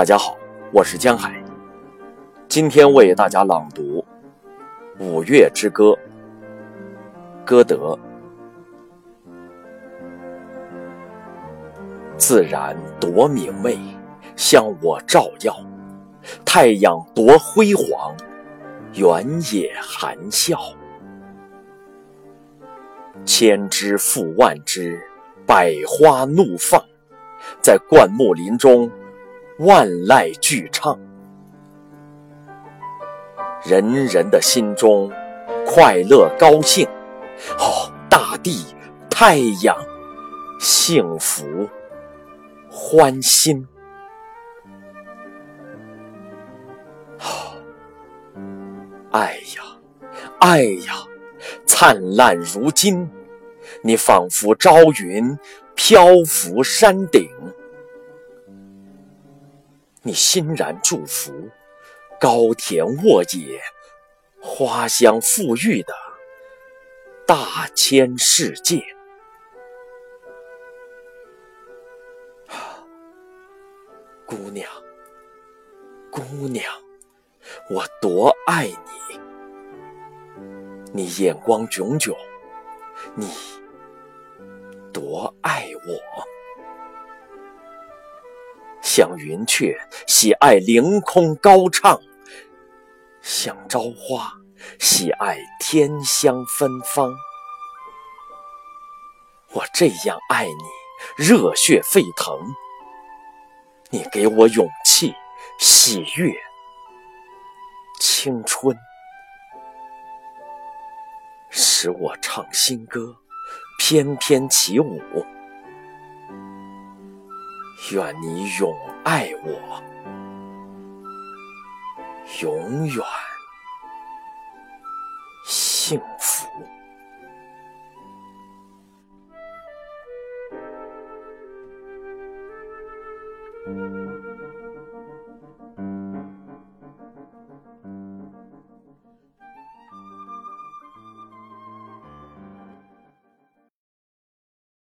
大家好，我是江海，今天为大家朗读《五月之歌》，歌德。自然多明媚，向我照耀；太阳多辉煌，原野含笑。千枝复万枝，百花怒放，在灌木林中。万籁俱唱，人人的心中快乐高兴。哦，大地、太阳，幸福欢欣。哦，爱呀，爱呀，灿烂如金，你仿佛朝云漂浮山顶。你欣然祝福，高田沃野，花香馥郁的大千世界。姑娘，姑娘，我多爱你！你眼光炯炯，你多爱我。像云雀喜爱凌空高唱，像朝花喜爱天香芬芳。我这样爱你，热血沸腾。你给我勇气、喜悦、青春，使我唱新歌，翩翩起舞。愿你永爱我，永远幸福。